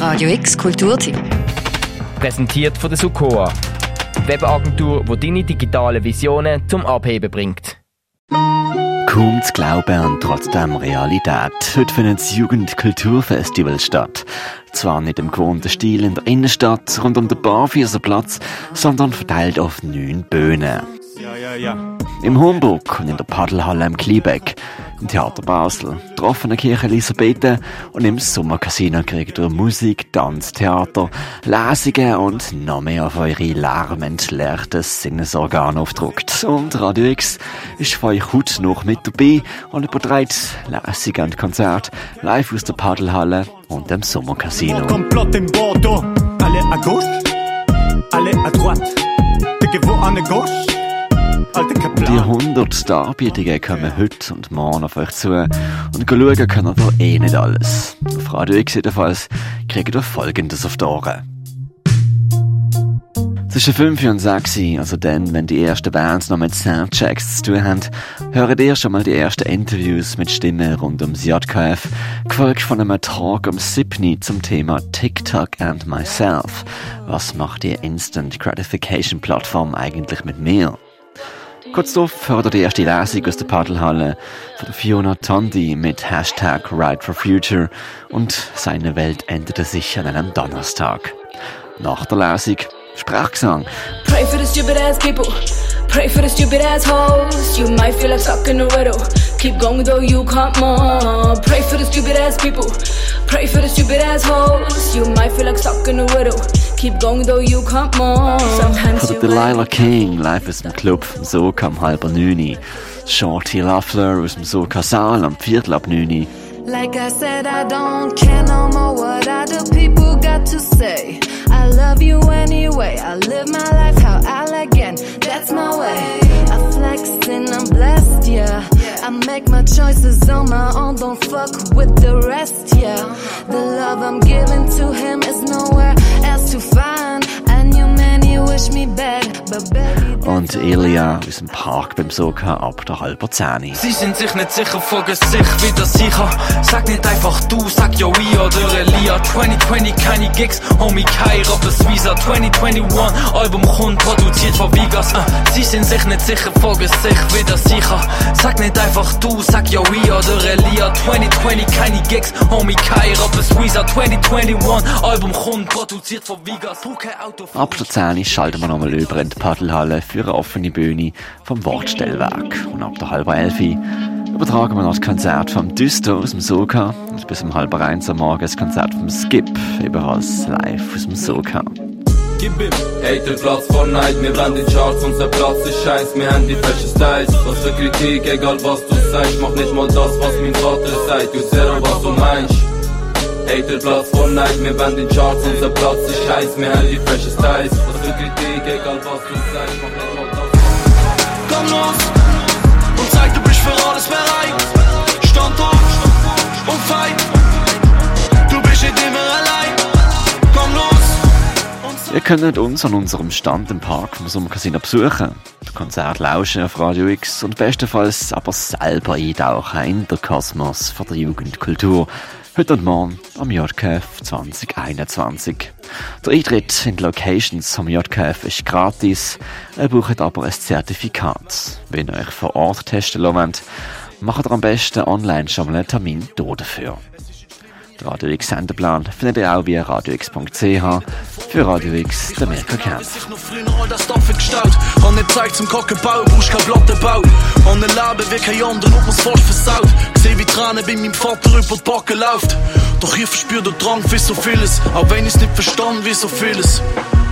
Radio X Kulturtipp. Präsentiert von der Sukoa. Webagentur, die deine digitalen Visionen zum Abheben bringt. Kaum zu glauben und trotzdem Realität. Heute findet das Jugendkulturfestival statt. Zwar nicht im gewohnten Stil in der Innenstadt rund um den Barfüßerplatz, sondern verteilt auf neun Bühnen. Ja, ja, ja. Im Homburg und in der Paddelhalle im Kliebeck, im Theater Basel, der Kirche Elisabethen und im Sommercasino kriegt ihr Musik, Tanz, Theater, Lesungen und noch mehr auf eure lärmentleerten Sinnesorgane aufdruckt. Und Radio X ist für euch heute noch mit dabei und überträgt Lesungen und Konzerte live aus der Paddelhalle und dem Sommercasino. Allez à gauche, allez à droite. Gauche? Die Kaplan. 100 Darbietungen kommen heute und morgen auf euch zu. Und schauen könnt ihr eh nicht alles. Auf Radio X jedenfalls kriegt ihr Folgendes auf die Ohren. Zwischen 5 und 6, also dann, wenn die ersten Bands noch mit Soundchecks zu tun haben, hört ihr schon mal die ersten Interviews mit Stimmen rund ums JKF, gefolgt von einem Talk um 7 zum Thema TikTok and Myself. Was macht die Instant Gratification Plattform eigentlich mit mir? Kurz darauf hört ihr die Lesung aus der Paddelhalle von Fiona Tondi mit Hashtag Ride for Future und seine Welt änderte sich an einem Donnerstag. Nach der Lesung Sprachgesang. Pray for the stupid ass people. Pray for the stupid ass hoes. You might feel like stuck in a riddle. Keep going though you can't more. Pray for the stupid ass people. Pray for the stupid ass hoes. You might feel like stuck in a riddle. Keep going though you can't more. Sometimes Von you der Delilah King live aus dem Club vom Soka am halber neuni. Shorty Lafleur aus dem Soka Saal am Viertel ab neuni. Like I said, I don't care no more what other people got to say. I love you anyway. I live my life how I like and that's my way. I flex and I'm blessed, yeah. I make my choices on my own, don't fuck with the rest, yeah. The love I'm giving to him is nowhere Und Elia aus dem Park beim Soka ab der halber Zehni. Sie sind sich nicht sicher, fragen sich, wie das sicher. Sag nicht einfach du, sag ja we oder Elia. 2020 keine Gigs, Homie Kai, Rappers Visa. 2021 Album kommt, produziert von Vegas. Äh, sie sind sich nicht sicher, fragen sich, wie das sicher. Sag nicht einfach du, sag ja we oder Elia. 2020 keine Gigs, Homie Kai, Rappers Visa. 2021 Album kommt, produziert von Vegas. Ab der 10 schalten wir nochmal über in die Paddelhalle für eine offene Bühne vom Wortstellwerk. Und ab der halben 11 übertragen wir noch das Konzert vom Düster aus dem Soka und bis um halb eins am Morgen das Konzert vom Skip, ebenfalls live aus dem Soka. Hater Platz Fortnite, wir wollen die Charts, unser Platz ist scheiß, wir haben die falschen Styles. Was für Kritik, egal was du sagst, mach nicht mal das, was mein Vater sagt, du zero, was du meinst. Hater Platz Fortnite, wir wollen die Charts, unser Platz ist scheiß, wir haben die falschen Styles. Was für Kritik, egal was du sagst, mach nicht mal das. Komm los und zeig, du bist für alles bereit. Stand auf und fight. Du bist nicht immer allein. Komm los. Ihr könnt uns an unserem Stand im Park vom Sommercasino besuchen, das Konzert lauschen auf Radio X und bestenfalls aber selber eintauchen in den Kosmos von der Jugendkultur. Heute und morgen am JKF 2021. Der Eintritt in die Locations vom JKF ist gratis, ihr braucht aber ein Zertifikat. Wenn ihr euch vor Ort testen wollt, macht ihr am besten online schon mal einen Termin dafür. Den Radio X Sendeplan findet ihr auch via radiox.ch für Radio X, der Mirko Kempf. sich noch früher all das Stoffe gestaut. Hab nicht Zeit zum Kocken bauen, brauchst kein Platte nicht Leben wie kein anderer, ob man's fast versaut. Seh wie Tränen bei meinem Vater über die Backe läuft. Doch ich verspür den Drang für so vieles, auch wenn ich's nicht verstand, wie so vieles.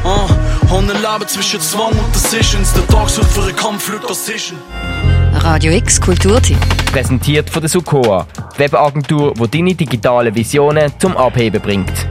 Ah, hab nicht Leben zwischen Zwang und Decisions. Der Tag sucht für einen Kampf, Glück, Decision. Radio X Kulturtipp. Präsentiert von der Sukoa. Webagentur, die deine digitalen Visionen zum Abheben bringt.